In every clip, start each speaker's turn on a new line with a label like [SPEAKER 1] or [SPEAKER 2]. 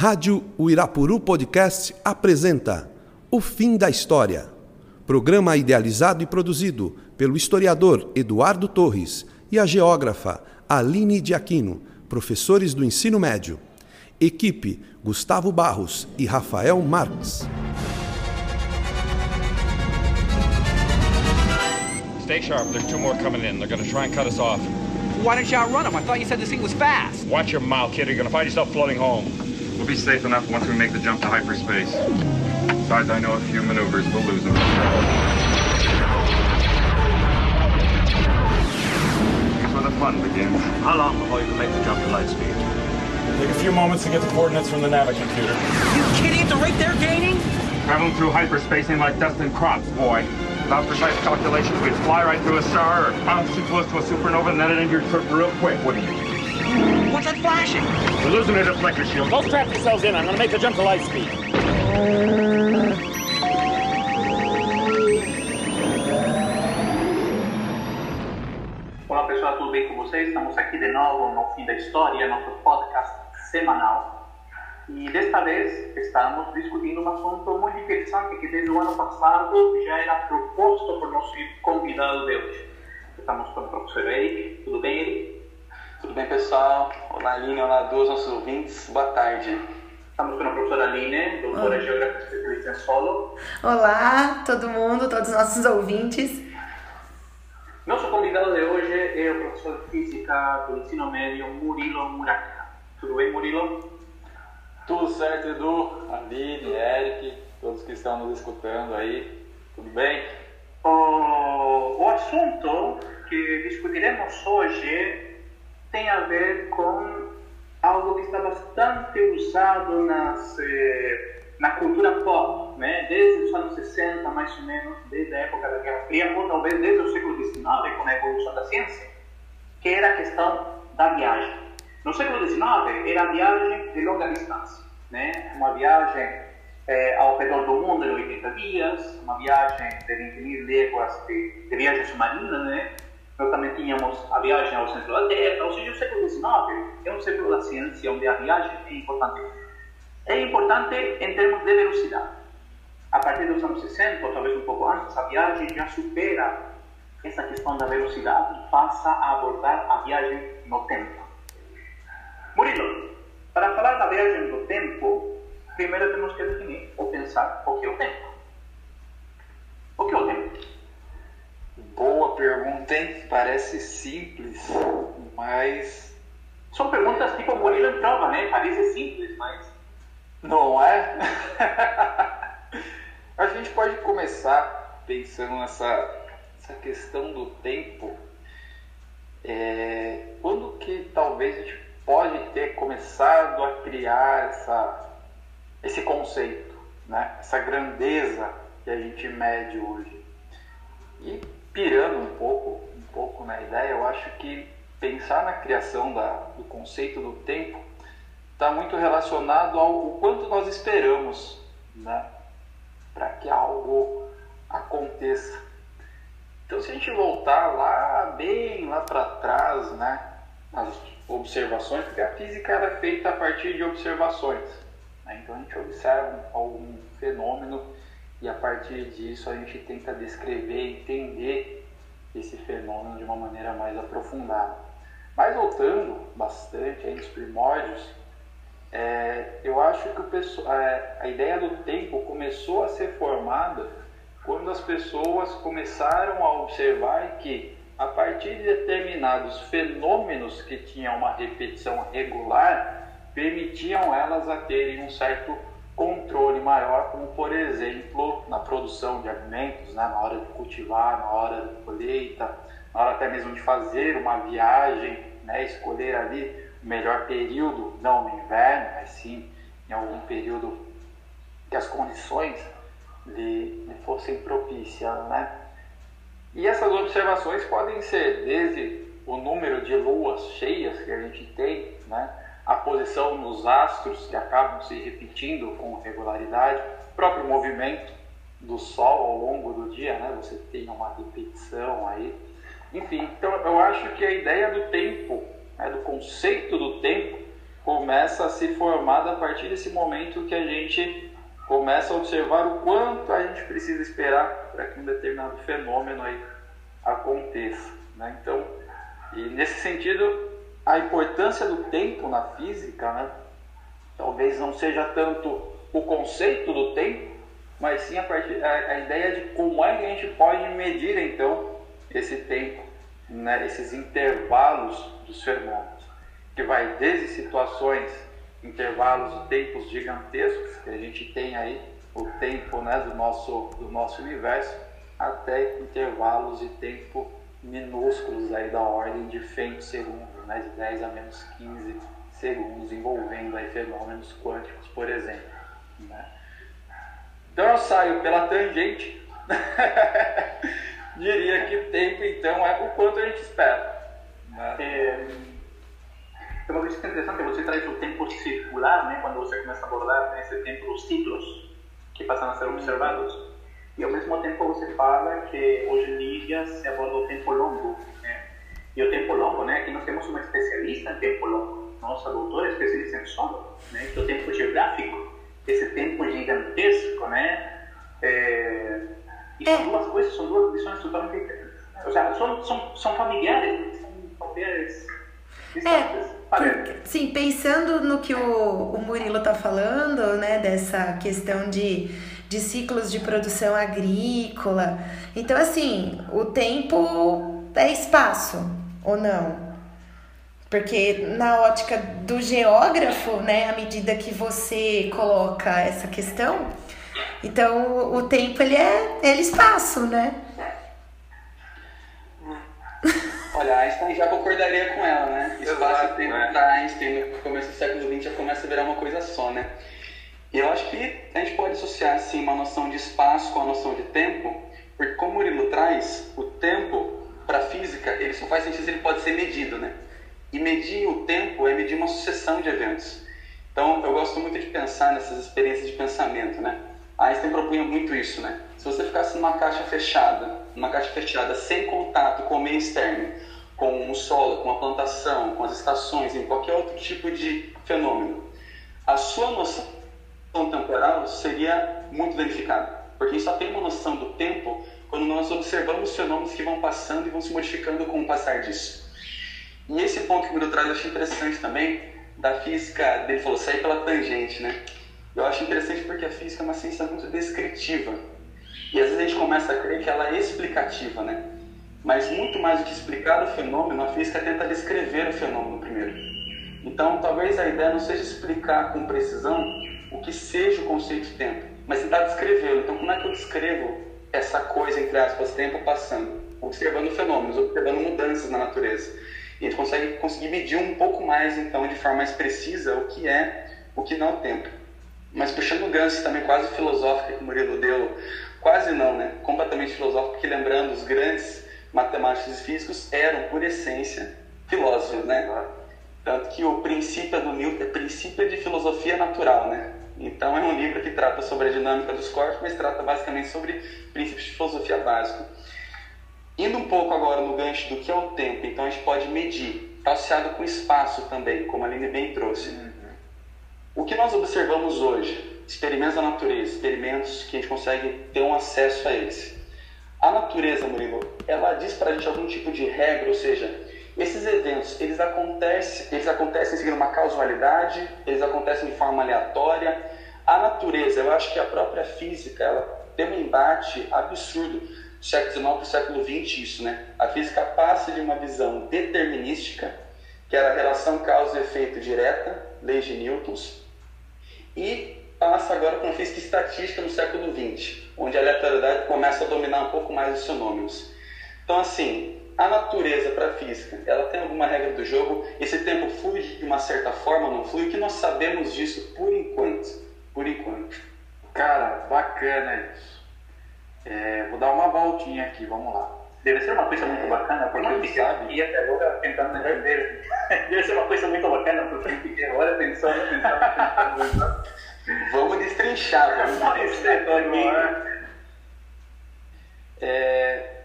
[SPEAKER 1] Rádio Uirapuru Podcast apresenta O Fim da História. Programa idealizado e produzido pelo historiador Eduardo Torres e a geógrafa Aline de Aquino, professores do ensino médio. Equipe Gustavo Barros e Rafael Marques.
[SPEAKER 2] Stay sharp. There's two more coming in. They're gonna try and cut us off.
[SPEAKER 3] Why didn't you outrun them? I thought you said this thing was fast.
[SPEAKER 2] Watch your mouth, kid. You're gonna find yourself floating home.
[SPEAKER 4] We'll be safe enough once we make the jump to hyperspace. Besides, I know a few maneuvers we'll lose them. Here's where the fun begins.
[SPEAKER 5] How long before you can make the jump to light speed?
[SPEAKER 6] Take a few moments to get the coordinates from the Navi computer.
[SPEAKER 3] You kidding? At the rate they're gaining?
[SPEAKER 4] Traveling through hyperspace ain't like dust and crops, boy. Without precise calculations, we'd fly right through a star or bounce too close to a supernova and then it end your trip real quick, wouldn't you?
[SPEAKER 3] What's that flashing?
[SPEAKER 4] We're losing at flicker shield.
[SPEAKER 6] Go strap yourselves in. I'm going to make the jump to light speed.
[SPEAKER 7] Olá pessoal, tudo bem com vocês? Estamos aqui de novo no Fim da História, nosso podcast semanal. E desta vez estamos discutindo um assunto muito interessante que desde o ano passado já era proposto por nosso convidado de hoje. Estamos com o professor Eric. Tudo bem, Eric?
[SPEAKER 8] Tudo bem, pessoal? Olá, Aline. Olá os nossos ouvintes. Boa tarde.
[SPEAKER 7] Estamos com a professora Aline, doutora em Geografia especialista em solo.
[SPEAKER 9] Olá, todo mundo, todos os nossos ouvintes.
[SPEAKER 7] Nosso convidado de hoje é o professor de Física do Ensino Médio, Murilo Muraka. Tudo bem, Murilo?
[SPEAKER 8] Tudo certo, Edu? Aline, Eric, todos que estão nos escutando aí. Tudo bem?
[SPEAKER 7] O, o assunto que discutiremos hoje tem a ver com algo que está bastante usado nas, eh, na cultura pop, né? desde os anos 60, mais ou menos, desde a época da Guerra Fria, ou talvez desde o século XIX, com a evolução da ciência, que era a questão da viagem. No século XIX, era a viagem de longa distância, né? uma viagem eh, ao redor do mundo em 80 dias, uma viagem de 20 mil léguas de, de viagem submarina, né? Nós também tínhamos a viagem ao centro da Terra, ou seja, o século XIX é um século da ciência onde a viagem é importante. É importante em termos de velocidade. A partir dos anos 60, ou talvez um pouco antes, a viagem já supera essa questão da velocidade e passa a abordar a viagem no tempo. Murilo, para falar da viagem no tempo, primeiro temos que definir ou pensar o que é o tempo. O que é o tempo?
[SPEAKER 8] Boa pergunta, hein? Parece simples, mas
[SPEAKER 7] São perguntas tipo Murilo em prova, né? Parece simples, mas
[SPEAKER 8] não é? A gente pode começar pensando nessa, essa questão do tempo. É, quando que talvez a gente pode ter começado a criar essa, esse conceito, né? essa grandeza que a gente mede hoje? E pirando um pouco, um pouco na ideia, eu acho que pensar na criação da, do conceito do tempo está muito relacionado ao quanto nós esperamos né, para que algo aconteça. Então, se a gente voltar lá, bem lá para trás, né, nas observações, porque a física era feita a partir de observações. Né? Então, a gente observa algum fenômeno e a partir disso a gente tenta descrever, entender esse fenômeno de uma maneira mais aprofundada. Mas voltando bastante aí nos primórdios, é, eu acho que pessoal, é, a ideia do tempo começou a ser formada quando as pessoas começaram a observar que a partir de determinados fenômenos que tinham uma repetição regular, permitiam elas a terem um certo controle maior, como por exemplo na produção de alimentos, né, na hora de cultivar, na hora da colheita, na hora até mesmo de fazer uma viagem, né, escolher ali o melhor período, não no inverno, mas sim em algum período que as condições lhe, lhe fossem propícias, né? E essas observações podem ser desde o número de luas cheias que a gente tem, né? A posição nos astros que acabam se repetindo com regularidade, o próprio movimento do Sol ao longo do dia, né? você tem uma repetição aí. Enfim, então eu acho que a ideia do tempo, né? do conceito do tempo, começa a se formar a partir desse momento que a gente começa a observar o quanto a gente precisa esperar para que um determinado fenômeno aí aconteça. Né? Então, e nesse sentido, a importância do tempo na física, né? talvez não seja tanto o conceito do tempo, mas sim a, partir, a, a ideia de como é que a gente pode medir então esse tempo, né? esses intervalos dos fenômenos, que vai desde situações, intervalos e tempos gigantescos, que a gente tem aí o tempo né, do, nosso, do nosso universo, até intervalos de tempo minúsculos aí da ordem de femtosegundos, né, de 10 a menos 15 segundos, envolvendo aí fenômenos quânticos, por exemplo. Né? Então eu saio pela tangente, diria que o tempo então é o quanto a gente espera. Né?
[SPEAKER 7] É, uma coisa interessante, você traz o tempo circular, né, quando você começa a abordar né, esse tempo dos ciclos que passam a ser observados. E ao mesmo tempo você fala que hoje em dia se aborda o tempo longo. Né? E o tempo longo, né? Aqui nós temos uma especialista em tempo longo. Nossa doutora é especialista em solo, né? Que é o tempo geográfico. Esse tempo gigantesco, né? É... E são duas coisas, são duas visões totalmente diferentes. Ou seja, são, são, são familiares, são familiares distantes.
[SPEAKER 9] É, sim, pensando no que o, o Murilo está falando, né, dessa questão de de ciclos de produção agrícola. Então, assim, o tempo é espaço ou não? Porque na ótica do geógrafo, né, à medida que você coloca essa questão, então o tempo ele é, ele é espaço, né?
[SPEAKER 10] Olha, Einstein já concordaria com ela, né? Espaço e tempo
[SPEAKER 8] né?
[SPEAKER 10] para Einstein no começo do século XX já começa a virar uma coisa só, né? E eu acho que a gente pode associar assim, uma noção de espaço com a noção de tempo, porque como o Murilo traz, o tempo para a física ele só faz sentido se ele pode ser medido, né? E medir o tempo é medir uma sucessão de eventos. Então eu gosto muito de pensar nessas experiências de pensamento, né? Einstein propunha muito isso, né? Se você ficasse numa caixa fechada, numa caixa fechada sem contato com o meio externo, com o solo, com a plantação, com as estações, em qualquer outro tipo de fenômeno, a sua noção temporal seria muito danificado, porque a gente só tem uma noção do tempo quando nós observamos fenômenos que vão passando e vão se modificando com o passar disso. E esse ponto que o Miro traz eu acho interessante também, da física, dele falou, sair pela tangente, né? Eu acho interessante porque a física é uma ciência muito descritiva. E às vezes a gente começa a crer que ela é explicativa, né? Mas muito mais do que explicar o fenômeno, a física tenta descrever o fenômeno primeiro. Então, talvez a ideia não seja explicar com precisão o que seja o conceito de tempo, mas tentar descrevê-lo. Então, como é que eu descrevo essa coisa, entre aspas, tempo passando? Observando fenômenos, observando mudanças na natureza. E a gente consegue conseguir medir um pouco mais, então, de forma mais precisa, o que é, o que não é o tempo. Mas puxando o gancho também quase filosófica que o Murilo deu, quase não, né? Completamente filosófico, porque lembrando, os grandes matemáticos e físicos eram, por essência, filósofos, né? Tanto que o princípio do Newton é princípio de filosofia natural, né? Então é um livro que trata sobre a dinâmica dos corpos, mas trata basicamente sobre princípios de filosofia básica. Indo um pouco agora no gancho do que é o tempo, então a gente pode medir, está associado com espaço também, como a Aline bem trouxe. O que nós observamos hoje, experimentos da natureza, experimentos que a gente consegue ter um acesso a eles. A natureza, Murilo, ela diz para a gente algum tipo de regra, ou seja, esses eventos, eles acontecem, eles acontecem seguindo uma causalidade, eles acontecem de forma aleatória. A natureza, eu acho que a própria física, ela tem um embate absurdo do século XIX para o século XX isso, né? A física passa de uma visão determinística, que era a relação causa-efeito direta, leis de Newton, e passa agora para uma física estatística no século XX, onde a aleatoriedade começa a dominar um pouco mais os fenômenos. Então, assim, a natureza para a física, ela tem alguma regra do jogo? Esse tempo flui de uma certa forma, não flui? O que nós sabemos disso por enquanto? Por enquanto.
[SPEAKER 8] Cara, bacana isso. É, vou dar uma voltinha aqui, vamos lá.
[SPEAKER 7] Deve ser uma coisa muito bacana, porque eu fiquei aqui até agora tentando entender. Deve ser uma coisa muito bacana, porque eu fiquei agora pensando, pensando, pensando.
[SPEAKER 10] Vamos destrinchar, vamos destrinchar.
[SPEAKER 8] É,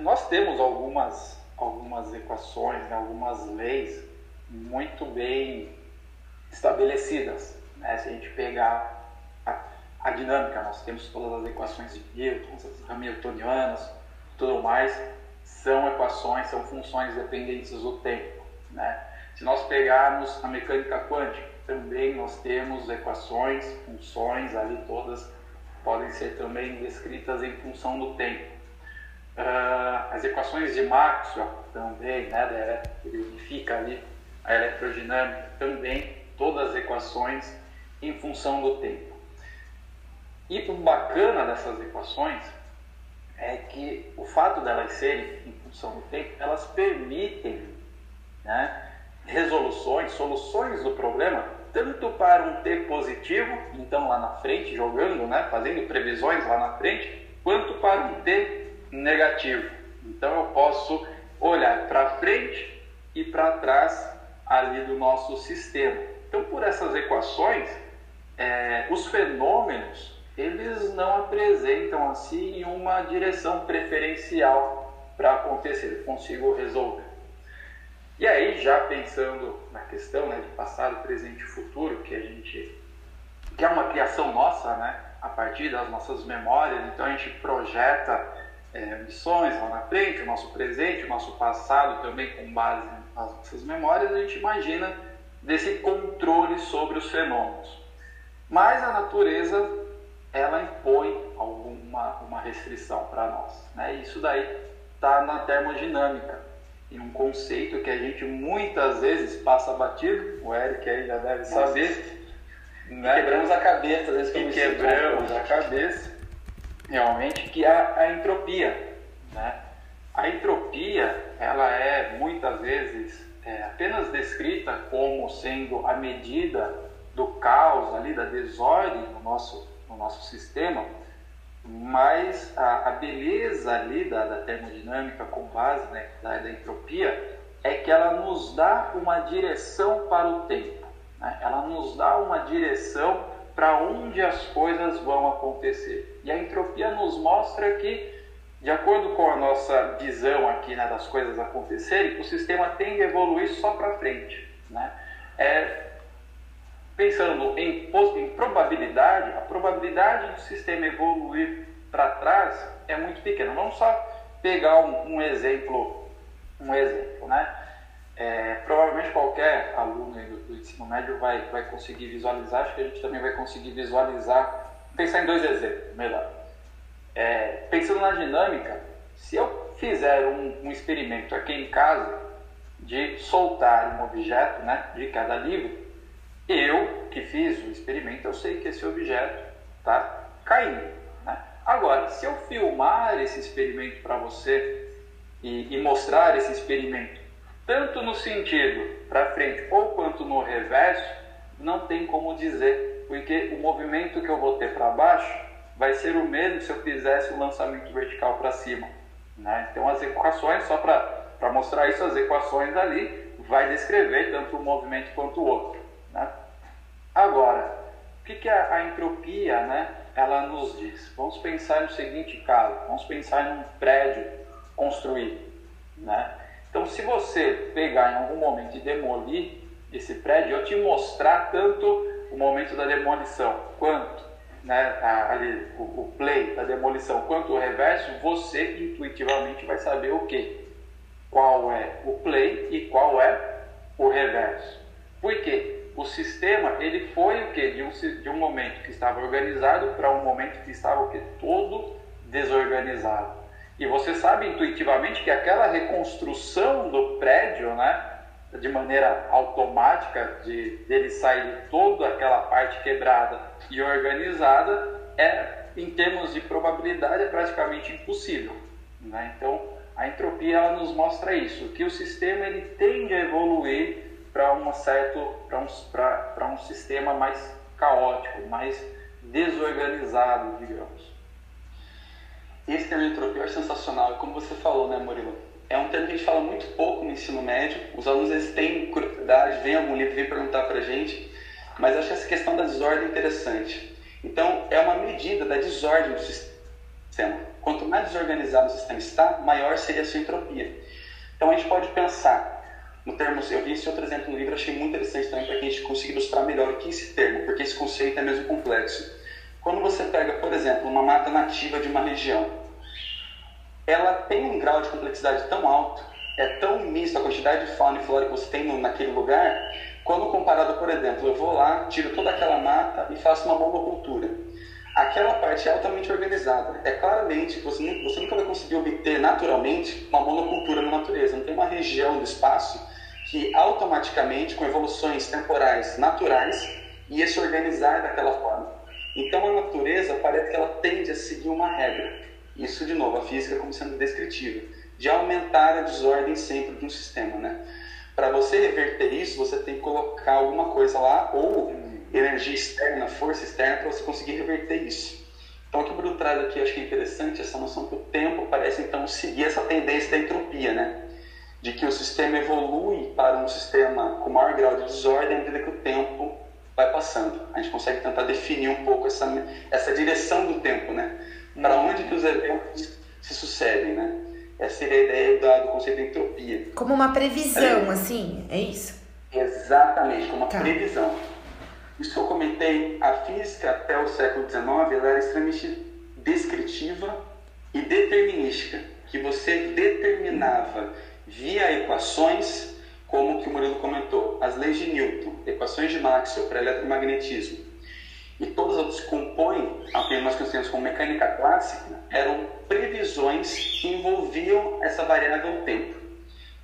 [SPEAKER 8] nós temos algumas, algumas equações, né, algumas leis muito bem estabelecidas. Né? Se a gente pegar a, a, dinâmica, nós temos todas as equações de Newton, as hamiltonianas, tudo mais, são equações, são funções dependentes do tempo. Né? Se nós pegarmos a mecânica quântica, também nós temos equações, funções ali todas podem ser também descritas em função do tempo. Uh, as equações de Maxwell também, né, que unifica ali a eletrodinâmica, também todas as equações em função do tempo. E o bacana dessas equações é que o fato delas serem em função do tempo, elas permitem né, resoluções, soluções do problema, tanto para um T positivo, então lá na frente, jogando, né, fazendo previsões lá na frente, quanto para um T negativo. Então eu posso olhar para frente e para trás ali do nosso sistema. Então por essas equações, é, os fenômenos eles não apresentam assim uma direção preferencial para acontecer. Eu consigo resolver. E aí, já pensando na questão né, de passado, presente e futuro, que a gente que é uma criação nossa, né, a partir das nossas memórias, então a gente projeta é, missões lá na frente, o nosso presente, o nosso passado também com base nas nossas memórias, a gente imagina desse controle sobre os fenômenos. Mas a natureza ela impõe alguma uma restrição para nós. Né? Isso daí está na termodinâmica e um conceito que a gente muitas vezes passa batido, o Eric aí já deve saber.
[SPEAKER 10] Né? Quebramos a cabeça, às vezes
[SPEAKER 8] e quebramos a cabeça, realmente, que é a entropia. Né? A entropia, ela é muitas vezes é, apenas descrita como sendo a medida do caos ali, da desordem no nosso, no nosso sistema, mas a, a beleza ali da, da, termodinâmica com base né, da, da, entropia é que ela nos dá uma direção para o tempo, né? ela nos dá uma direção para onde as coisas vão acontecer. E a entropia nos mostra que, de acordo com a nossa visão aqui né, das coisas acontecerem, o sistema tende a evoluir só para frente. Né? É, pensando em, em probabilidade, a probabilidade do sistema evoluir para trás é muito pequena. Vamos só pegar um, um exemplo, um exemplo, né? É, provavelmente qualquer aluno do, do, ensino médio vai, vai conseguir visualizar, acho que a gente também vai conseguir visualizar, pensar em dois exemplos, melhor. É, pensando na dinâmica, se eu fizer um, um experimento aqui em casa de soltar um objeto né, de cada livro, eu, que fiz o experimento, eu sei que esse objeto está caindo. Né? Agora, se eu filmar esse experimento para você e, e, mostrar esse experimento, tanto no sentido para frente ou quanto no reverso, não tem como dizer, porque o movimento que eu vou ter para baixo vai ser o mesmo se eu fizesse o lançamento vertical para cima. Né? Então, as equações, só para mostrar isso, as equações ali vai descrever tanto um movimento quanto o outro. Né? Agora, o que, que a, a, entropia né, ela nos diz? Vamos pensar no seguinte caso, vamos pensar em um prédio construído. Né? Então, se você pegar em algum momento e demolir esse prédio, eu te mostrar tanto o momento da demolição quanto né, ali, o, o play da demolição quanto o reverso, você intuitivamente vai saber o que? Qual é o play e qual é o reverso. Por quê? o sistema ele foi o que de um, de um momento que estava organizado para um momento que estava o que todo desorganizado e você sabe intuitivamente que aquela reconstrução do prédio né de maneira automática de dele sair de toda aquela parte quebrada e organizada é em termos de probabilidade é praticamente impossível né? então a entropia ela nos mostra isso que o sistema ele tende a evoluir para um certo para um, para um sistema mais caótico, mais desorganizado, digamos.
[SPEAKER 10] Esse termo entropia é sensacional, como você falou, né, Murilo? É um termo que a gente fala muito pouco no ensino médio. Os alunos eles têm curiosidade, vêm algum livro, vêm perguntar para a gente, mas acho essa questão da desordem interessante. Então, é uma medida da desordem do sistema. Quanto mais desorganizado o sistema está, maior seria a sua entropia. Então, a gente pode pensar no termo, eu vi esse outro exemplo no livro, achei muito interessante também para que a gente consiga ilustrar melhor o que é esse termo, porque esse conceito é mesmo complexo. Quando você pega, por exemplo, uma mata nativa de uma região, ela tem um grau de complexidade tão alto, é tão misto a quantidade de fauna e flora que você tem naquele lugar, quando comparado, por exemplo, eu vou lá, tiro toda aquela mata e faço uma monocultura. Aquela parte é altamente organizada. É claramente que você, você nunca vai conseguir obter naturalmente uma monocultura na natureza. Não tem uma região do espaço que automaticamente, com evoluções temporais naturais, ia se organizar daquela forma. Então a natureza parece que ela tende a seguir uma regra. Isso, de novo, a física como sendo descritiva, de aumentar a desordem sempre de um sistema, né? Para você reverter isso, você tem que colocar alguma coisa lá, ou energia externa, força externa, para você conseguir reverter isso. Então, o que o Bruno traz aqui, acho que é interessante, essa noção que o tempo parece, então, seguir essa tendência da entropia, né? De que o sistema evolui para um sistema com maior grau de desordem à medida que o tempo vai passando. A gente consegue tentar definir um pouco essa, essa direção do tempo, né? Para onde que os eventos se sucedem, né? Essa seria a ideia do, conceito de entropia.
[SPEAKER 9] Como uma previsão, é. assim, é isso?
[SPEAKER 10] Exatamente, como uma tá. previsão. Isso que eu comentei, a física até o século XIX ela era extremamente descritiva e determinística, que você determinava via equações, como que o Murilo comentou, as leis de Newton, equações de Maxwell para eletromagnetismo, e todas as que compõem a que nós conhecemos como mecânica clássica eram previsões que envolviam essa variável tempo.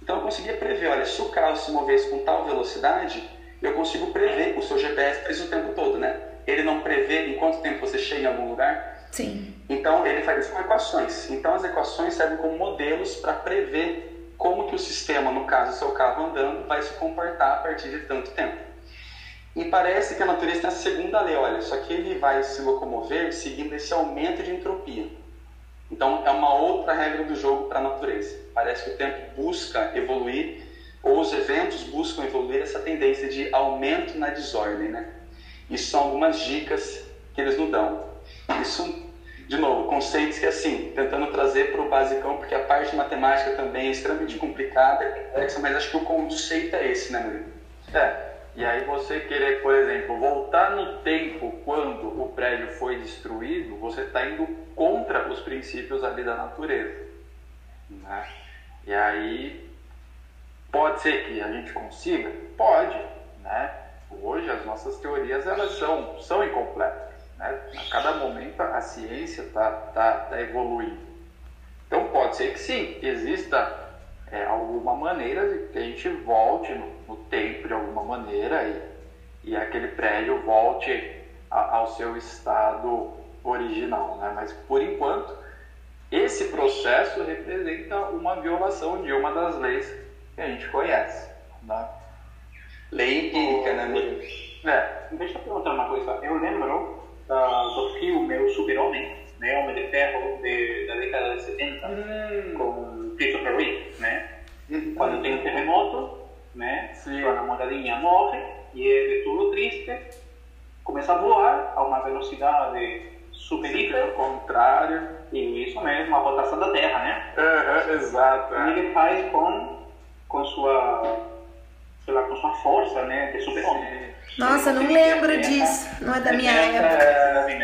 [SPEAKER 10] Então eu conseguia prever, olha, se o carro se movesse com tal velocidade, eu consigo prever, o seu GPS faz o tempo todo, né? Ele não prevê em quanto tempo você chega em algum lugar?
[SPEAKER 9] Sim.
[SPEAKER 10] Então ele faz isso com equações. Então as equações servem como modelos para prever como que o sistema, no caso o seu carro andando, vai se comportar a partir de tanto tempo. E parece que a natureza tem a segunda lei, olha, só que ele vai se locomover seguindo esse aumento de entropia. Então é uma outra regra do jogo para a natureza. Parece que o tempo busca evoluir, ou os eventos buscam evoluir essa tendência de aumento na desordem, né? Isso são algumas dicas que eles nos dão. Isso, de novo, conceitos que assim, tentando trazer para o basicão, porque a parte matemática também é extremamente complicada, mas acho que o conceito é esse, né, Murilo?
[SPEAKER 8] É, e aí você querer, por exemplo, voltar no tempo quando o prédio foi destruído, você está indo contra os princípios ali da natureza. Né? E aí pode ser que a gente consiga? Pode. Né? Hoje as nossas teorias elas são, são incompletas. Né? A cada momento a ciência está tá, tá evoluindo. Então pode ser que sim, exista é, alguma maneira de que a gente volte no, no tempo de alguma maneira e, e aquele prédio volte a, ao seu estado original, né? Mas por enquanto esse processo representa uma violação de uma das leis que a gente conhece, né?
[SPEAKER 10] Lei empírica, né?
[SPEAKER 7] É. Deixa eu perguntar uma coisa. Eu lembro uh, do filme O Super-Homem, né? Homem de Ferro de, da década de 70, hum. com Christopher Reeve, né? Uhum. Quando tem um terremoto, né? Sim. Sua namoradinha morre e ele, tudo triste, começa a voar a uma velocidade super hiper.
[SPEAKER 8] contrário.
[SPEAKER 7] E isso mesmo, a rotação da Terra, né?
[SPEAKER 8] Uhum, exato.
[SPEAKER 7] E ele faz com, com sua sei lá, com sua força, né, de super-homem.
[SPEAKER 9] Nossa, não lembro disso, não é da minha época.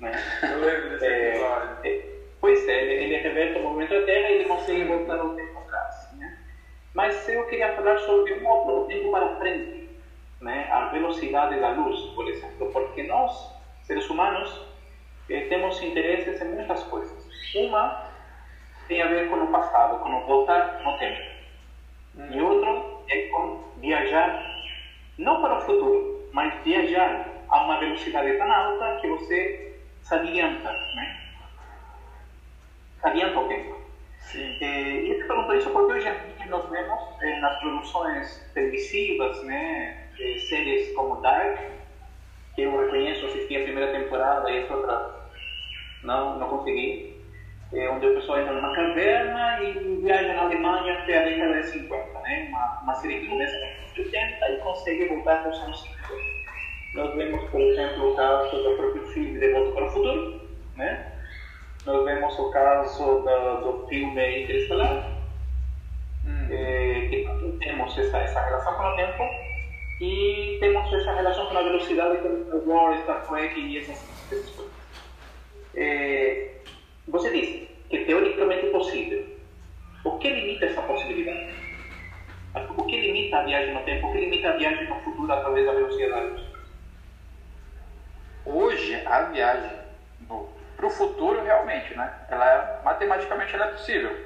[SPEAKER 7] Né? Eu lembro desse episódio. Pois é, ele, ele reverte o movimento da Terra e ele consegue voltar no tempo atrás. Né? Mas eu queria falar sobre um outro, o tempo para frente, né? a velocidade da luz, por exemplo, porque nós, seres humanos, eh, temos interesses em muitas coisas. Uma tem a ver com o passado, com o voltar no tempo. Hum. E outro é com viajar, não para o futuro, mas viajar a uma velocidade tão alta que você se adianta, né? Adianta o tempo. Eh, e eu te pergunto isso porque hoje nós vemos eh, nas produções televisivas, né, eh, séries como Dark, que eu reconheço, assisti a primeira temporada e as outras não, não consegui, eh, onde o pessoal entra numa caverna e viaja na Alemanha até a década de 50, né, uma, uma série que começa nos anos 80 e consegue voltar para os anos 50. Nós vemos, por exemplo, o caso do próprio filme De Volta para o Futuro, né? Nós vemos o caso do, do filme Interestelar, hum. eh, que temos essa, essa relação com o tempo e temos essa relação com a velocidade com o War, Star Trek e essas, coisas. É, você disse que teoricamente é possível. O que limita essa possibilidade? O que limita a viagem no tempo? O que limita a viagem no futuro através da velocidade?
[SPEAKER 8] Hoje, a viagem para o futuro, realmente, né? Ela é, matematicamente ela é possível.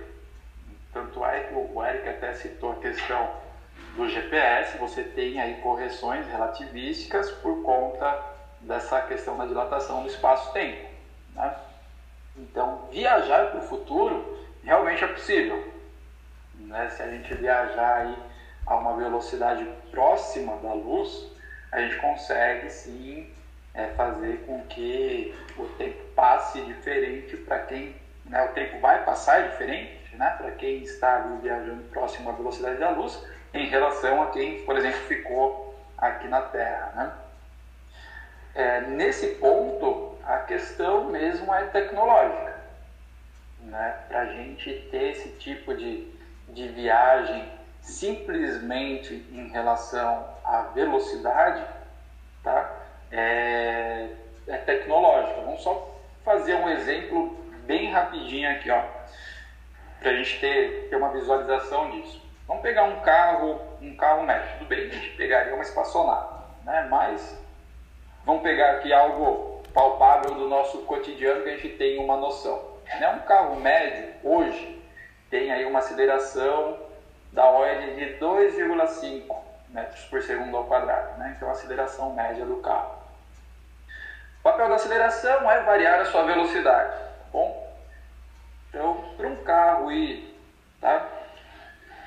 [SPEAKER 8] Tanto é que o Eric até citou a questão do GPS, você tem aí correções relativísticas por conta dessa questão da dilatação do espaço-tempo. Né? Então, viajar para o futuro realmente é possível. Né? Se a gente viajar aí a uma velocidade próxima da luz, a gente consegue sim é, fazer com que o tempo passe diferente para quem. Né, o tempo vai passar diferente né, para quem está ali viajando próximo à velocidade da luz em relação a quem, por exemplo, ficou aqui na Terra. Né? É, nesse ponto, a questão mesmo é tecnológica. Né? Para a gente ter esse tipo de, de viagem simplesmente em relação à velocidade, tá? É, é tecnológica. Vamos só fazer um exemplo bem rapidinho aqui, ó, para a gente ter, ter uma visualização disso. Vamos pegar um carro, um carro médio. Tudo bem, a gente pegaria uma espaçonave, né? Mas vamos pegar aqui algo palpável do nosso cotidiano que a gente tem uma noção. Né? Um carro médio hoje tem aí uma aceleração da ordem de 2,5 metros por segundo ao quadrado, né? Então a aceleração média do carro. O papel da aceleração é variar a sua velocidade, tá bom? Então, para um carro ir, tá?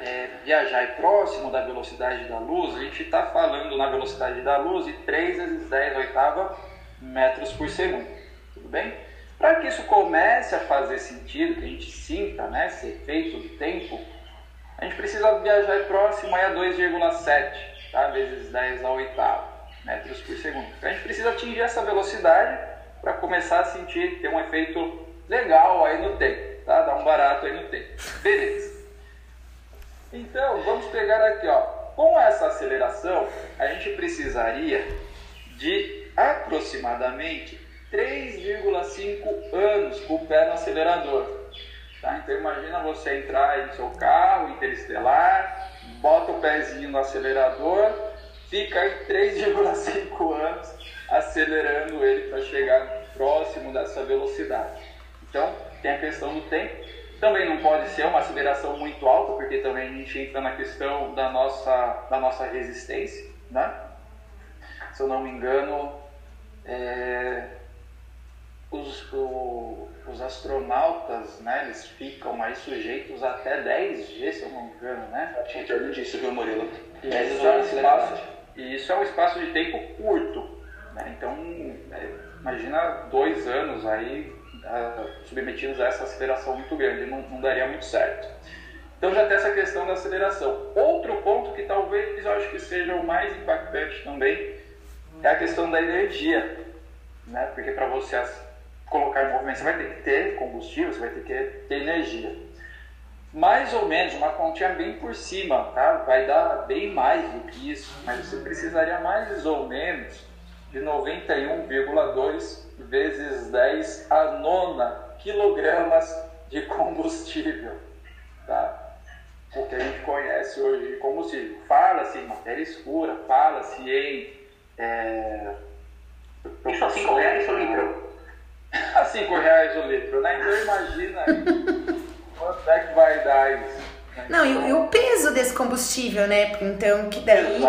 [SPEAKER 8] É, viajar próximo da velocidade da luz, a gente está falando na velocidade da luz de 3 vezes 10 oitava metros por segundo, tudo bem? Para que isso comece a fazer sentido, que a gente sinta né, esse efeito do tempo, a gente precisa viajar próximo a 2,7 tá? vezes 10 a oitava metros por segundo. Então a gente precisa atingir essa velocidade para começar a sentir, ter um efeito legal aí no tempo, tá? Dar um barato aí no tempo. Beleza. Então, vamos pegar aqui, ó. Com essa aceleração, a gente precisaria de aproximadamente 3,5 anos com o pé no acelerador. Tá? Então imagina você entrar em seu carro interestelar, bota o pezinho no acelerador fica 3,5 anos acelerando ele para chegar próximo dessa velocidade. Então, tem a questão do tempo. Também não pode ser uma aceleração muito alta, porque também a gente entra na questão da nossa, da nossa resistência. Né? Se eu não me engano, é, os, o, os astronautas, né, eles ficam aí sujeitos até 10G, se eu não me engano, né?
[SPEAKER 10] Tinha em torno disso, viu, Murilo?
[SPEAKER 8] Isso é um espaço, e isso é um espaço de tempo curto. Né? Então, é, imagina dois anos aí uh, submetidos a essa aceleração muito grande, não, não daria muito certo. Então já tem essa questão da aceleração. Outro ponto que talvez eu acho que seja o mais impactante também é a questão da energia. Né? Porque para você colocar em movimento, você vai ter que ter combustível, você vai ter que ter energia mais ou menos, uma continha bem por cima, tá? Vai dar bem mais do que isso, mas você precisaria mais ou menos de 91,2 vezes 10 a nona quilogramas de combustível, tá? O que a gente conhece hoje de combustível. Fala-se em matéria escura, fala-se em... É,
[SPEAKER 7] isso a 5 reais o litro?
[SPEAKER 8] a 5 reais o litro, né? Então imagina Quanto é que vai dar isso?
[SPEAKER 9] Não, e, o peso desse combustível, né? Então, que daí,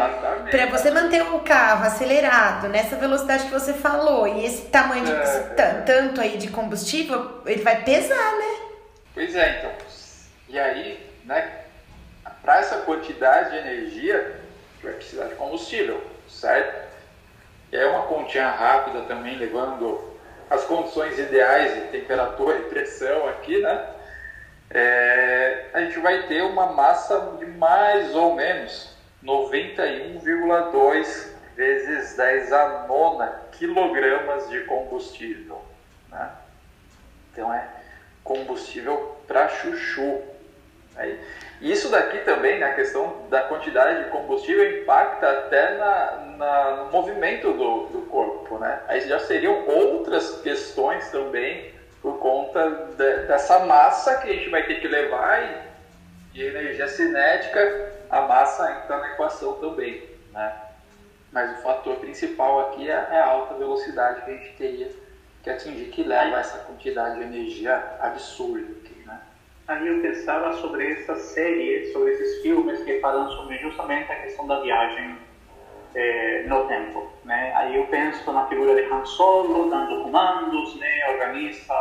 [SPEAKER 9] para você manter o carro acelerado nessa velocidade que você falou e esse tamanho de é, tanto aí de combustível, ele vai pesar, né?
[SPEAKER 8] Pois é, então. E aí, né? Para essa quantidade de energia, vai precisar de combustível, certo? E aí uma continha rápida também, levando as condições ideais de temperatura e pressão aqui, né? É, a gente vai ter uma massa de mais ou menos 91,2 vezes 10 a nona quilogramas de combustível. Né? Então é combustível para chuchu. Aí, isso daqui também, né, a questão da quantidade de combustível, impacta até na, na, no movimento do, do corpo. Né? Aí já seriam outras questões também por conta de, dessa massa que a gente vai ter que levar e, e energia cinética, a massa entra na equação também. Né? Mas o fator principal aqui é, é a alta velocidade que a gente teria que atingir, que leva essa quantidade de energia absurda. Aqui, né?
[SPEAKER 7] Aí eu pensava sobre essa série, sobre esses filmes que falam sobre justamente a questão da viagem é, no tempo, né? Aí eu penso na figura de Han Solo dando comandos, né? Organiza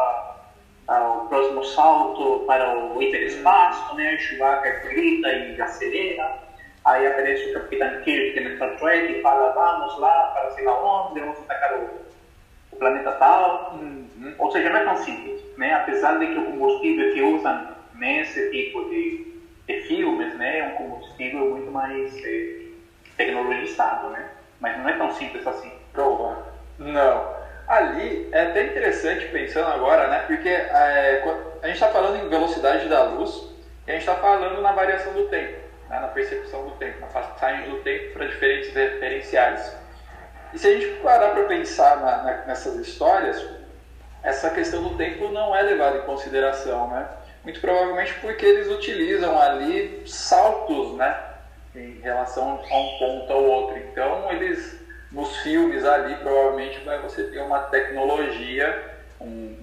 [SPEAKER 7] ah, o próximo salto para o hiperespaço, né? Chewbacca grita e acelera. Aí aparece o Capitão Kirk no Star Trek e fala, vamos lá para sei lá onde, vamos atacar o, o planeta tal. Uhum. Ou seja, não é tão simples, né? Apesar de que o combustível que usam nesse tipo de, de filmes, né? É um combustível muito mais... Eh, tecnologizado, né? Mas não é tão simples assim.
[SPEAKER 8] Provar. Não. Ali é até interessante pensando agora, né? Porque é, a gente está falando em velocidade da luz e a gente está falando na variação do tempo, né? na percepção do tempo, na passagem do tempo para diferentes referenciais. E se a gente parar para pensar na, na, nessas histórias, essa questão do tempo não é levada em consideração, né? Muito provavelmente porque eles utilizam ali saltos, né? Em relação a um ponto ao outro. Então, eles, nos filmes ali, provavelmente vai você ter uma tecnologia um,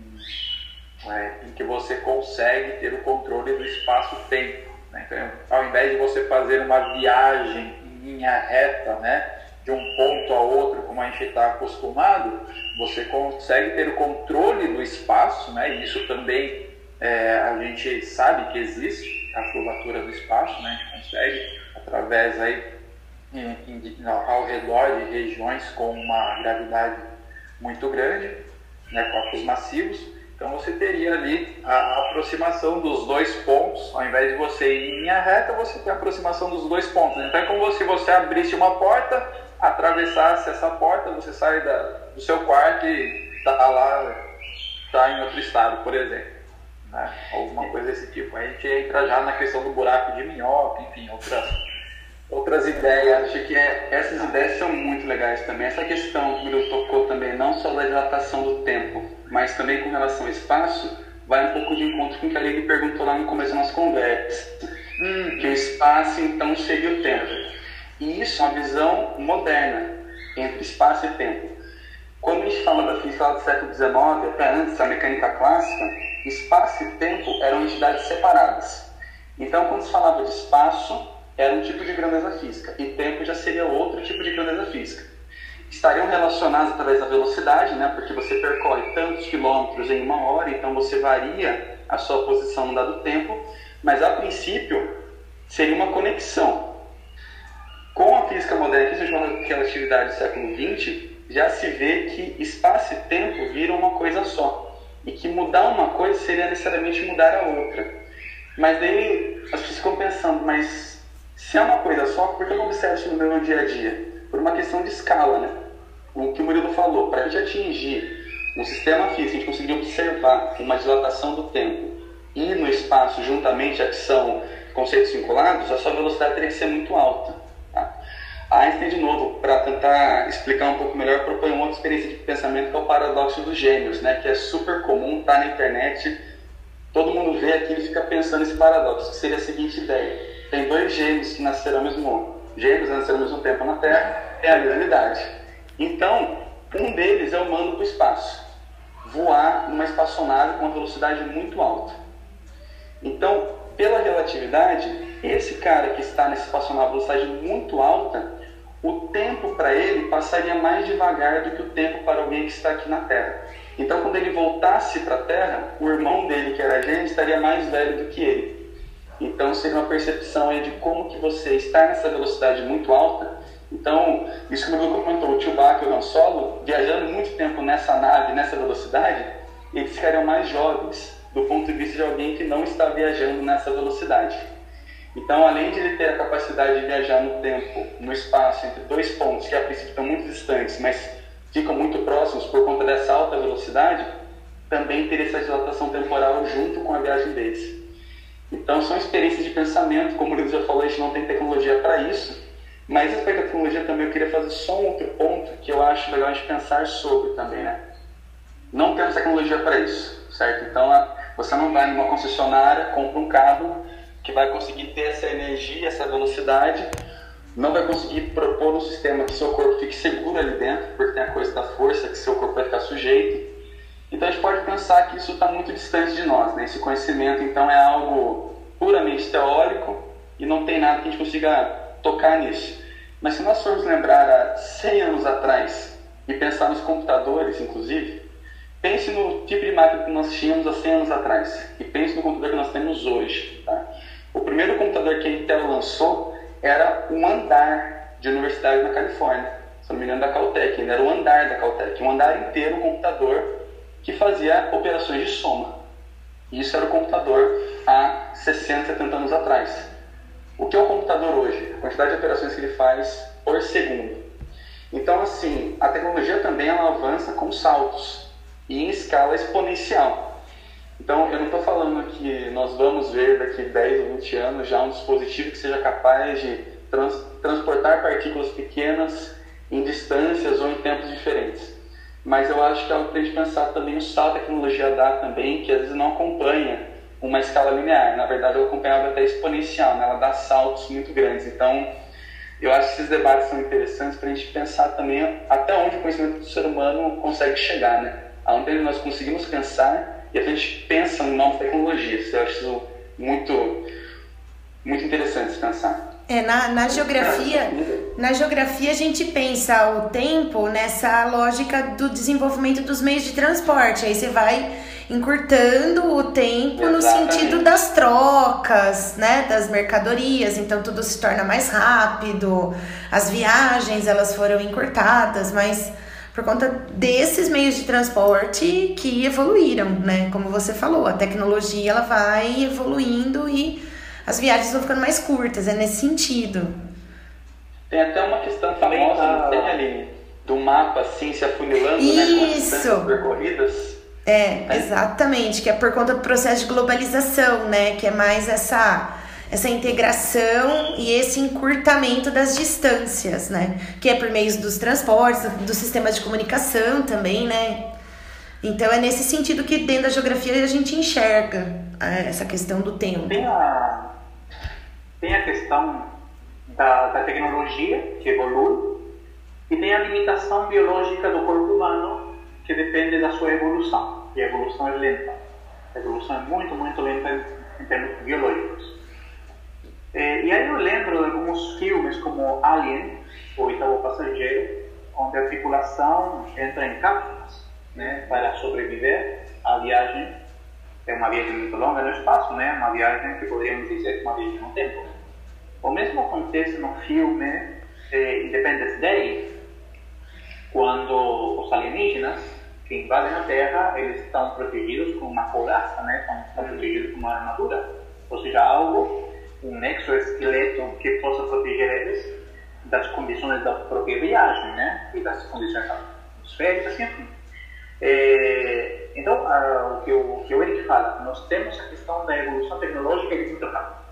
[SPEAKER 8] é, em que você consegue ter o controle do espaço-tempo. Né? Então, ao invés de você fazer uma viagem em linha reta, né, de um ponto a outro, como a gente está acostumado, você consegue ter o controle do espaço, né, e isso também é, a gente sabe que existe, a curvatura do espaço, né, a gente consegue através aí em, em, ao redor de regiões com uma gravidade muito grande, né, corpos massivos. Então você teria ali a aproximação dos dois pontos, ao invés de você ir em linha reta, você tem a aproximação dos dois pontos. Então é como se você abrisse uma porta, atravessasse essa porta, você sai da, do seu quarto e está lá, está em outro estado, por exemplo. Né? Alguma coisa desse tipo. Aí a gente entra já na questão do buraco de minhoca, enfim, outras outras ideias.
[SPEAKER 10] Acho que é, essas ideias são muito legais também. Essa questão que o Miro tocou também, não só da dilatação do tempo, mas também com relação ao espaço, vai um pouco de encontro com o que a Aline perguntou lá no começo da nossa conversa. Hum, que o espaço, então, seria o tempo. E isso é uma visão moderna entre espaço e tempo. Quando a gente fala da física do século XIX, até antes, a mecânica clássica, espaço e tempo eram entidades separadas. Então, quando se falava de espaço, era um tipo de grandeza física e tempo já seria outro tipo de grandeza física. Estariam relacionados através da velocidade, né, porque você percorre tantos quilômetros em uma hora, então você varia a sua posição no dado tempo, mas a princípio seria uma conexão. Com a física moderna, que se chama relatividade do século XX, já se vê que espaço e tempo viram uma coisa só. E que mudar uma coisa seria necessariamente mudar a outra. Mas daí as pessoas ficam pensando, mas se é uma coisa só, por que eu não observo isso no meu dia a dia? Por uma questão de escala, né? O que o Murilo falou, para a gente atingir um sistema físico, a gente conseguir observar uma dilatação do tempo e no espaço juntamente a que são conceitos vinculados, a sua velocidade teria que ser muito alta. Einstein, de novo, para tentar explicar um pouco melhor, propõe uma outra experiência de pensamento que é o paradoxo dos gêmeos, né? que é super comum, tá na internet, todo mundo vê aquilo e fica pensando nesse paradoxo, que seria a seguinte ideia tem dois gêmeos que nasceram ao mesmo ano. Gêmeos nasceram ao mesmo tempo na Terra, é a mesma idade. Então, um deles é o mando para o espaço. Voar numa espaçonave com uma velocidade muito alta. Então, pela relatividade, esse cara que está nessa espaçonave com velocidade muito alta, o tempo para ele passaria mais devagar do que o tempo para alguém que está aqui na Terra. Então, quando ele voltasse para a Terra, o irmão dele, que era gêmeo, estaria mais velho do que ele. Então seria uma percepção aí de como que você está nessa velocidade muito alta. Então, isso que o Bruno comentou, o Chewbacca e o Han Solo, viajando muito tempo nessa nave, nessa velocidade, eles ficariam mais jovens do ponto de vista de alguém que não está viajando nessa velocidade. Então, além de ele ter a capacidade de viajar no tempo, no espaço, entre dois pontos que a princípio estão muito distantes, mas ficam muito próximos por conta dessa alta velocidade, também teria essa dilatação temporal junto com a viagem deles. Então são experiências de pensamento, como o Luiz já falou, a gente não tem tecnologia para isso, mas respeito à tecnologia também eu queria fazer só um outro ponto que eu acho legal a gente pensar sobre também, né? Não temos tecnologia para isso, certo? Então você não vai numa concessionária, compra um carro que vai conseguir ter essa energia, essa velocidade, não vai conseguir propor um sistema que seu corpo fique seguro ali dentro, porque tem a coisa da força que seu corpo vai ficar sujeito. Então a gente pode pensar que isso está muito distante de nós, né? Esse conhecimento então é algo puramente teórico e não tem nada que a gente consiga tocar nisso. Mas se nós formos lembrar há 100 anos atrás e pensar nos computadores, inclusive, pense no tipo de máquina que nós tínhamos há 100 anos atrás e pense no computador que nós temos hoje. Tá? O primeiro computador que a Intel lançou era um andar de universidade na Califórnia, se não me engano da Caltech, ainda era o andar da Caltech, um andar inteiro, um computador que fazia operações de soma. Isso era o computador há 60, 70 anos atrás. O que é o computador hoje? A quantidade de operações que ele faz por segundo. Então, assim, a tecnologia também ela avança com saltos e em escala exponencial. Então, eu não estou falando que nós vamos ver daqui 10 ou 20 anos já um dispositivo que seja capaz de trans transportar partículas pequenas em distâncias ou em tempos diferentes. Mas eu acho que é algo para a gente pensar também o salto que a tecnologia dá também, que às vezes não acompanha uma escala linear. Na verdade, ela acompanha algo até exponencial, né? ela dá saltos muito grandes. Então, eu acho que esses debates são interessantes para a gente pensar também até onde o conhecimento do ser humano consegue chegar, né? Aonde nós conseguimos pensar e a gente pensa em novas tecnologias. Eu acho isso muito, muito interessante de pensar.
[SPEAKER 9] É, na, na geografia, na geografia a gente pensa o tempo nessa lógica do desenvolvimento dos meios de transporte. Aí você vai encurtando o tempo Exatamente. no sentido das trocas, né, das mercadorias, então tudo se torna mais rápido. As viagens, elas foram encurtadas, mas por conta desses meios de transporte que evoluíram, né? Como você falou, a tecnologia ela vai evoluindo e as viagens vão ficando mais curtas, é nesse sentido.
[SPEAKER 10] Tem até uma questão famosa, tá... tem ali, do mapa assim se afunilando,
[SPEAKER 9] Isso.
[SPEAKER 10] né? Com percorridas.
[SPEAKER 9] É, é, exatamente, que é por conta do processo de globalização, né? Que é mais essa essa integração e esse encurtamento das distâncias, né? Que é por meio dos transportes, do sistema de comunicação também, né? Então é nesse sentido que dentro da geografia a gente enxerga é, essa questão do tempo.
[SPEAKER 7] Tem a, tem a questão da, da tecnologia que evolui e tem a limitação biológica do corpo humano que depende da sua evolução. E a evolução é lenta. A evolução é muito, muito lenta em termos biológicos. É, e aí eu lembro de alguns filmes como Alien, o oitavo passageiro, onde a tripulação entra em cápsulas né, para sobreviver à viagem. É uma viagem muito longa no espaço, né? Uma viagem que poderíamos dizer que é uma viagem no tempo. O mesmo acontece no filme eh, Independence Day, quando os alienígenas que invadem a Terra, eles estão protegidos com uma couraça, né? Estão protegidos com uma armadura. Ou seja, algo um exoesqueleto que possa proteger eles das condições da própria viagem, né? E das condições atmosféricas, enfim. É, então, a, o, que o, o que o Eric fala, nós temos a questão da evolução tecnológica é muito rápida.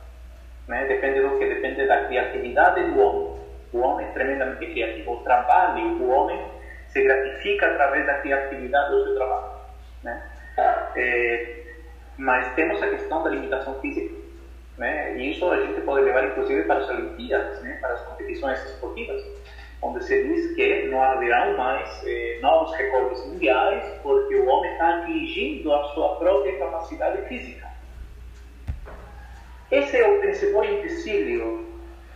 [SPEAKER 7] Né? Depende do que? Depende da criatividade do homem. O homem é tremendamente criativo. O trabalho, o homem se gratifica através da criatividade do seu trabalho. Né? É, mas temos a questão da limitação física. Né? E isso a gente pode levar, inclusive, para as Olimpíadas, né? para as competições esportivas, onde se diz que não haverá mais eh, novos recordes mundiais porque o homem está atingindo a sua própria capacidade física. Esse é o principal empecilho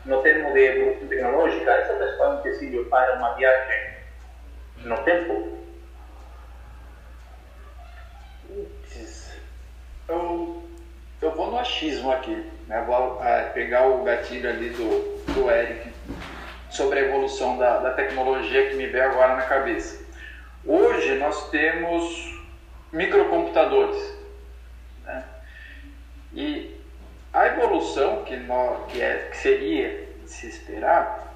[SPEAKER 7] no termo de evolução tecnológica, esse é o principal empecilho para uma viagem no tempo.
[SPEAKER 8] Eu, eu vou no achismo aqui. Né? Vou é, pegar o gatilho ali do, do Eric sobre a evolução da, da tecnologia que me veio agora na cabeça. Hoje nós temos microcomputadores. Né? E a evolução que, nós, que, é, que seria de se esperar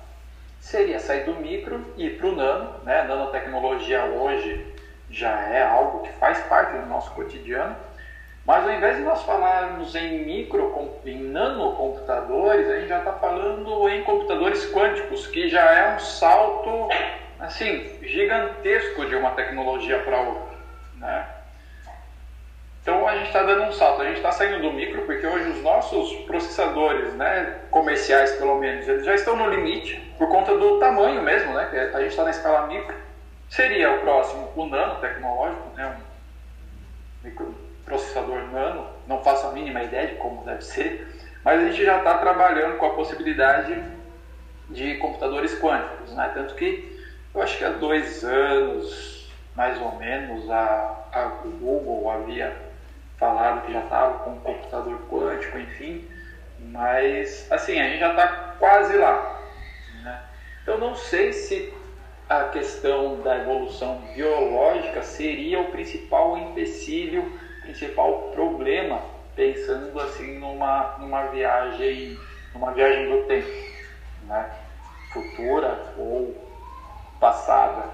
[SPEAKER 8] seria sair do micro e ir para o nano. Né? Nanotecnologia hoje já é algo que faz parte do nosso cotidiano Mas ao invés de nós falarmos em micro, em nanocomputadores, a gente já está falando em computadores quânticos, que já é um salto assim gigantesco de uma tecnologia para outra, né? Então a gente está dando um salto, a gente está saindo do micro porque hoje os nossos processadores, né, comerciais pelo menos, eles já estão no limite por conta do tamanho mesmo, né? A gente está na escala micro. Seria o próximo o nano tecnológico, né? Um microprocessador nano. Não faço a mínima ideia de como deve ser, mas a gente já está trabalhando com a possibilidade de computadores quânticos, né? Tanto que eu acho que há dois anos, mais ou menos, a, a Google havia falado que já estava com um computador quântico, enfim, mas assim, a gente já está quase lá. Né? Então não sei se a questão da evolução biológica seria o principal empecilho, principal problema, pensando assim numa, numa viagem, numa viagem do tempo, né? futura ou passada.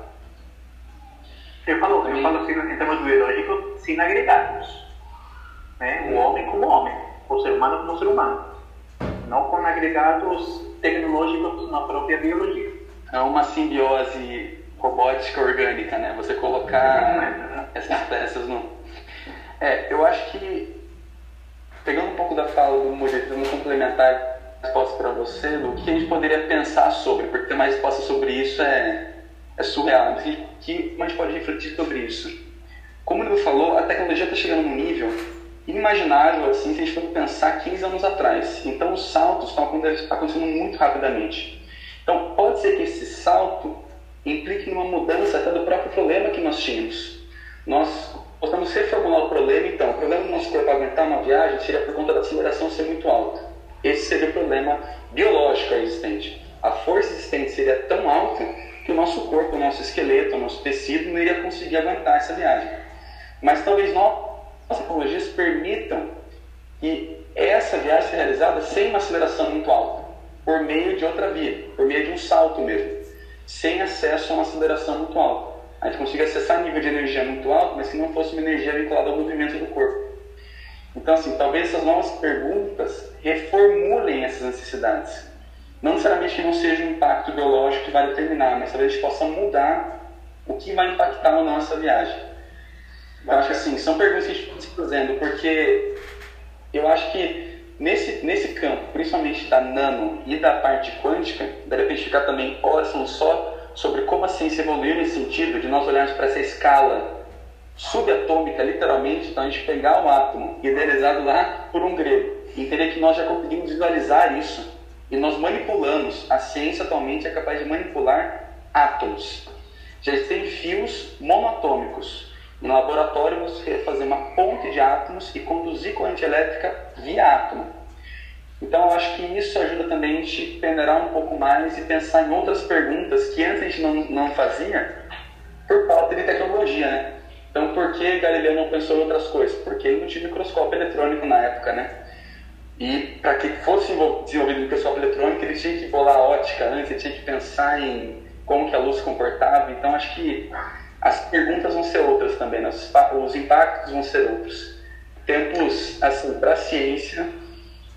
[SPEAKER 7] Eu falo, eu falo assim, em termos biológicos, sem agregados né? o homem como homem, o ser humano como ser humano, não com agregados tecnológicos na própria biologia.
[SPEAKER 10] É uma simbiose robótica orgânica, né? Você colocar essas peças no. É, eu acho que pegando um pouco da fala do Murilo, vamos complementar a resposta para você, do que a gente poderia pensar sobre, porque ter uma resposta sobre isso é, é surreal. Mas que a gente pode refletir sobre isso? Como ele falou, a tecnologia está chegando num nível inimaginável assim se a gente for pensar 15 anos atrás. Então os saltos estão acontecendo muito rapidamente. Então pode ser que esse salto implique numa mudança até do próprio problema que nós tínhamos. Nós podemos reformular o problema, então, o problema do nosso corpo aguentar uma viagem seria por conta da aceleração ser muito alta. Esse seria o problema biológico existente. A força existente seria tão alta que o nosso corpo, o nosso esqueleto, o nosso tecido não iria conseguir aguentar essa viagem. Mas talvez nós as tecnologias permitam que essa viagem seja realizada sem uma aceleração muito alta, por meio de outra via, por meio de um salto mesmo, sem acesso a uma aceleração muito alta. A gente consiga acessar nível de energia muito alto, mas que não fosse uma energia vinculada ao movimento do corpo. Então, assim, talvez essas novas perguntas reformulem essas necessidades. Não necessariamente que não seja um impacto biológico que vai determinar, mas talvez a gente possa mudar o que vai impactar ou não essa viagem. Eu acho que assim, são perguntas que a gente pode se fazendo, porque eu acho que nesse, nesse campo, principalmente da nano e da parte quântica, de repente ficar também horas só sobre como a ciência evoluiu nesse sentido, de nós olharmos para essa escala subatômica, literalmente, então a gente pegar o átomo idealizado lá por um grego, entender que nós já conseguimos visualizar isso, e nós manipulamos, a ciência atualmente é capaz de manipular átomos. Já existem fios monatômicos, no laboratório, você fazer uma ponte de átomos e conduzir corrente elétrica via átomo. Então, eu acho que isso ajuda também a gente peneirar um pouco mais e pensar em outras perguntas que antes a gente não, não fazia por falta de tecnologia, né? Então, por que Galileu não pensou em outras coisas? Porque ele não tinha microscópio eletrônico na época, né? E para que fosse desenvolvido o microscópio eletrônico, ele tinha que bolar a ótica antes, ele tinha que pensar em como que a luz se comportava. Então, acho que as perguntas vão ser outras também, né? os impactos vão ser outros. Tempos, assim, para a ciência,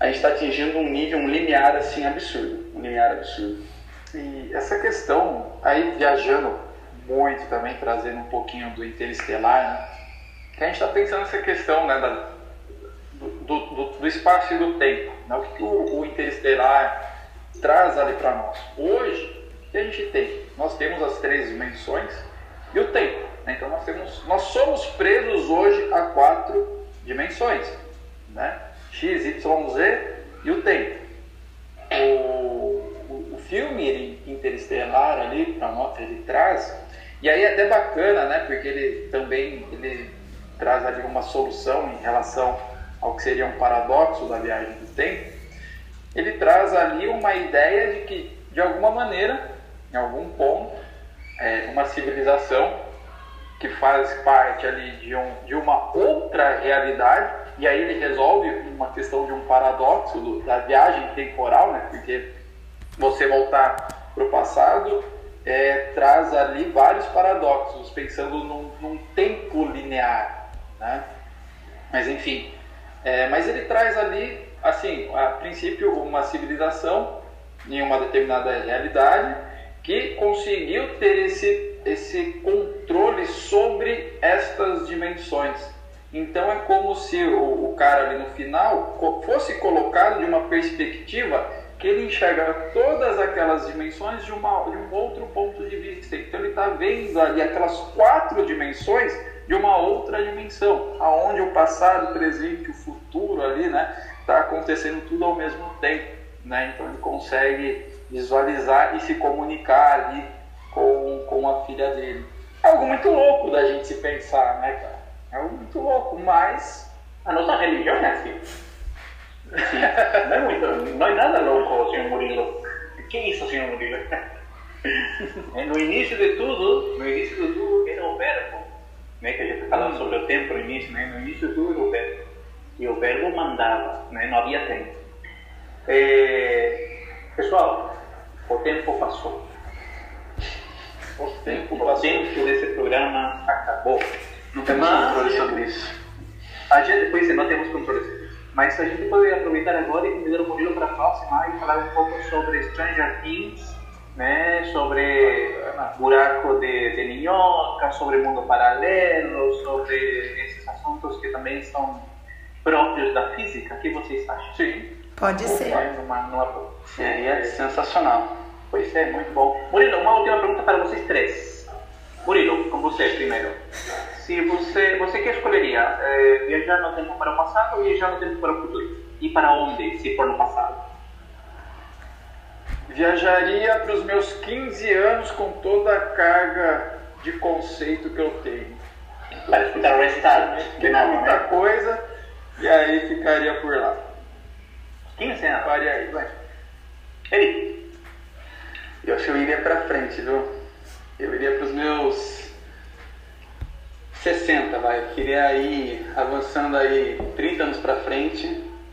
[SPEAKER 10] a gente está atingindo um nível, um limiar, assim, absurdo. Um limiar absurdo.
[SPEAKER 8] E essa questão, aí viajando muito também, trazendo um pouquinho do interestelar, né? que a gente está pensando nessa questão né, da, do, do, do, espaço e do tempo. Né? O que, o, o interestelar traz ali para nós? Hoje, o que a gente tem? Nós temos as três dimensões, e o tempo. Né? Então nós, temos, nós somos presos hoje a quatro dimensões, né? X, y, z e o tempo. O, o, o filme Interestelar ali para nós ele traz e aí é até bacana, né? Porque ele também ele traz ali uma solução em relação ao que seria um paradoxo da viagem do tempo. Ele traz ali uma ideia de que de alguma maneira, em algum ponto, é, uma civilização que faz parte ali de, um, de uma outra realidade, e aí ele resolve uma questão de um paradoxo do, da viagem temporal, né? porque você voltar para o passado é, traz ali vários paradoxos, pensando num, num tempo linear. Né? Mas enfim, é, mas ele traz ali, assim, a princípio, uma civilização em uma determinada realidade que conseguiu ter esse, esse controle sobre estas dimensões. Então é como se o, o cara ali no final fosse colocado de uma perspectiva que ele enxerga todas aquelas dimensões de, uma, de um outro ponto de vista. Então ele está vendo ali aquelas quatro dimensões de uma outra dimensão, aonde o passado, o presente, o futuro ali, né, está acontecendo tudo ao mesmo tempo, né? Então ele consegue visualizar e se comunicar ali com, com a filha dele. É algo muito louco da gente se pensar, né, cara? É algo muito louco, mas
[SPEAKER 7] a nossa religião é assim. Sim, não é muito, não é nada louco, senhor Murilo. Que é isso, senhor Murilo? No início de tudo, no início de tudo era o verbo, né, que a gente falava sobre o tempo no início, né, no início de tudo era o verbo. E o verbo mandava, né, não havia tempo. É, pessoal, o tempo passou. O tempo, o tempo desse programa acabou.
[SPEAKER 8] Não temos Mas, controle sobre isso.
[SPEAKER 7] A gente, pois é, não temos controle sobre isso. Mas a gente pode aproveitar agora e convidar o Murilo para a próxima e falar um pouco sobre Stranger Things, né? sobre buraco de, de minhoca, sobre mundo paralelo, sobre esses assuntos que também são próprios da física. O que vocês acham?
[SPEAKER 8] Sim.
[SPEAKER 9] Pode ser.
[SPEAKER 7] Numa, numa...
[SPEAKER 8] Seria sensacional.
[SPEAKER 7] Pois é, muito bom. Murilo, uma última pergunta para vocês três. Murilo, com você primeiro. Se você, você que escolheria é, viajar no tempo para o passado ou viajar no tempo para o futuro? E para onde, se for no passado?
[SPEAKER 8] Viajaria para os meus 15 anos com toda a carga de conceito que eu tenho.
[SPEAKER 7] Para escutar o restart.
[SPEAKER 8] É muita coisa, e aí ficaria por lá.
[SPEAKER 7] 15 anos?
[SPEAKER 8] Faria aí, vai.
[SPEAKER 7] Ele?
[SPEAKER 8] Eu acho que eu iria para frente, viu? Eu iria para os meus 60, vai. Eu queria ir avançando aí 30 anos para frente.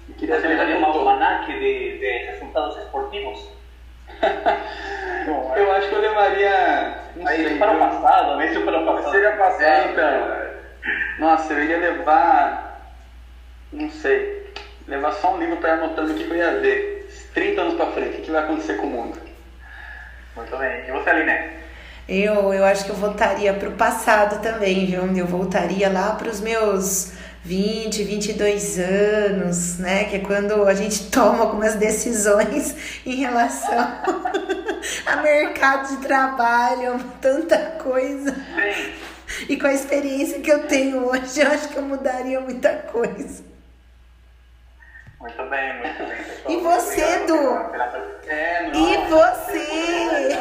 [SPEAKER 8] E queria
[SPEAKER 7] Você levaria um almanac de, de resultados esportivos?
[SPEAKER 8] Bom, eu acho que eu levaria. Não
[SPEAKER 7] aí
[SPEAKER 8] sei,
[SPEAKER 7] para o passado, mesmo para o passado.
[SPEAKER 8] Seria passado.
[SPEAKER 7] É,
[SPEAKER 8] então. Nossa, eu iria levar. Não sei. Levar só um livro para ir anotando o que que eu ia ver. 30 anos para frente, o que vai acontecer com o mundo?
[SPEAKER 7] Muito bem. E você, Aline?
[SPEAKER 9] Eu, eu acho que eu voltaria pro passado também, viu? Eu voltaria lá pros meus 20, 22 anos, né? Que é quando a gente toma algumas decisões em relação a mercado de trabalho, tanta coisa. E com a experiência que eu tenho hoje, eu acho que eu mudaria muita coisa.
[SPEAKER 7] Muito bem, muito bem. pessoal.
[SPEAKER 9] E você, Edu?
[SPEAKER 8] É,
[SPEAKER 9] E você?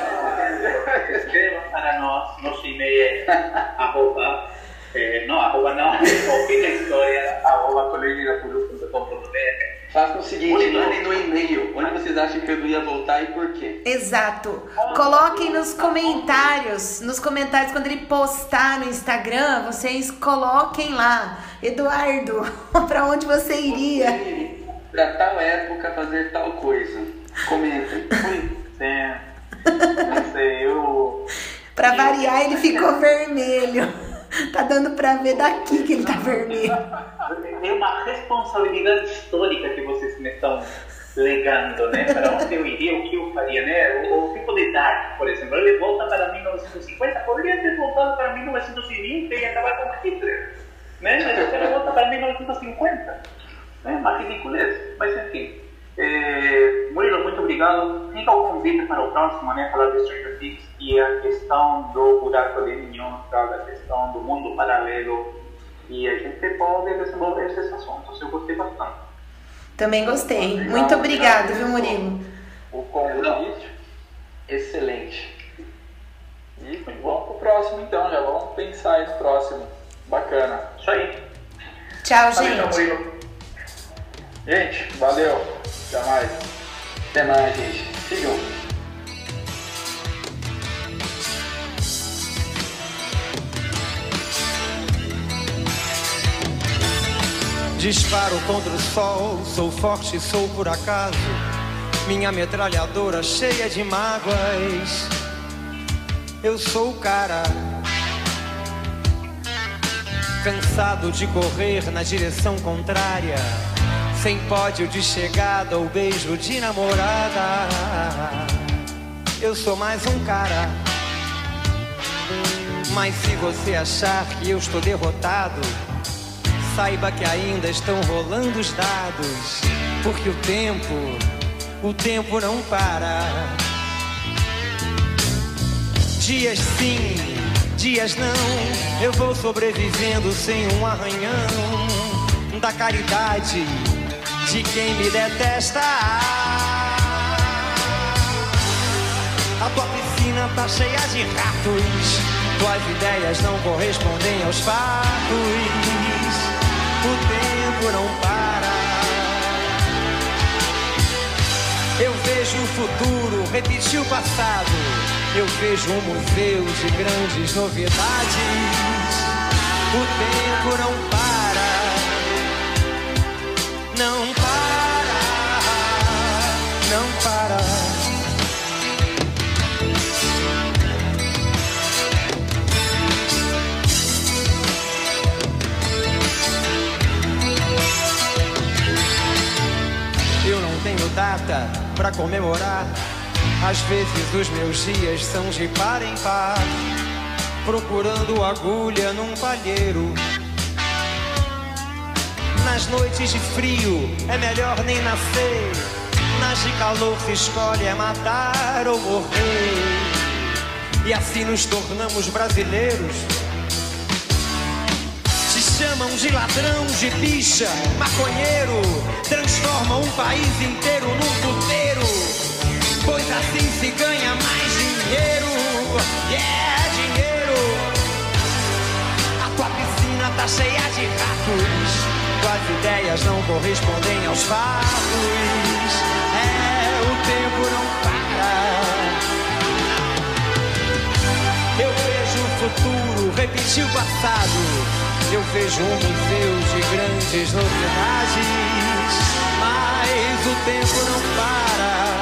[SPEAKER 7] Escreva para nós, nosso e-mail é arroba, eh, não, arroba não, o fim da história, arroba colegirapuru.com.br
[SPEAKER 8] Faça o seguinte, mandem no e-mail onde vocês acham que eu ia voltar e por quê.
[SPEAKER 9] Exato. Coloquem nos comentários, nos comentários quando ele postar no Instagram, vocês coloquem lá, Eduardo, pra onde você iria?
[SPEAKER 8] Pra tal época fazer tal coisa. Comentem.
[SPEAKER 7] É, não sei, eu...
[SPEAKER 9] Pra variar, ele ficou vermelho. Tá dando pra ver daqui que ele tá vermelho.
[SPEAKER 7] É uma responsabilidade histórica que vocês me estão legando, né? Para onde eu iria, o que eu faria, né? O, o tipo de Dark, por exemplo, ele volta para 1950, poderia ter voltado para 1920 e acabar com Hitler, né? Mas o cara volta para 1950, né? Uma ridiculez, mas enfim. É, Murilo, muito obrigado. Fica o convite para o próximo, né? Falar de Stranger Things e a questão do buraco de minhoca, a questão do mundo paralelo. E a gente pode desenvolver esses assuntos. Eu gostei bastante.
[SPEAKER 9] Também gostei. Muito obrigado, viu, Murilo?
[SPEAKER 8] O convite, excelente. E vamos pro próximo então, já vamos pensar aí no próximo. Bacana.
[SPEAKER 7] Isso aí.
[SPEAKER 9] Tchau,
[SPEAKER 7] Valeu,
[SPEAKER 9] gente.
[SPEAKER 7] Murilo.
[SPEAKER 8] Gente, valeu. Até mais. Até mais, gente. Sigam.
[SPEAKER 11] Disparo contra o sol, sou forte, sou por acaso. Minha metralhadora cheia de mágoas. Eu sou o cara. Cansado de correr na direção contrária, sem pódio de chegada ou beijo de namorada. Eu sou mais um cara. Mas se você achar que eu estou derrotado, saiba que ainda estão rolando os dados, porque o tempo, o tempo não para. Dias sim, dias não, eu vou sobrevivendo sem um arranhão da caridade de quem me detesta. A tua piscina tá cheia de ratos, tuas ideias não correspondem aos fatos. O tempo não para. Eu vejo o futuro repetir o passado. Eu vejo um museu de grandes novidades. O tempo não para. Não para. Não para. Eu não tenho data pra comemorar. Às vezes os meus dias são de par em par, procurando agulha num palheiro. Nas noites de frio é melhor nem nascer. Nas de calor se escolhe é matar ou morrer. E assim nos tornamos brasileiros. Se chamam de ladrão, de bicha, maconheiro. Transformam um país inteiro num puteiro. Pois assim se ganha mais dinheiro. Yeah, dinheiro. A tua piscina tá cheia de ratos. Tuas ideias não correspondem aos fatos. É, o tempo não para. Eu vejo o futuro repetir o passado. Eu vejo um museu de grandes novidades. Mas o tempo não para.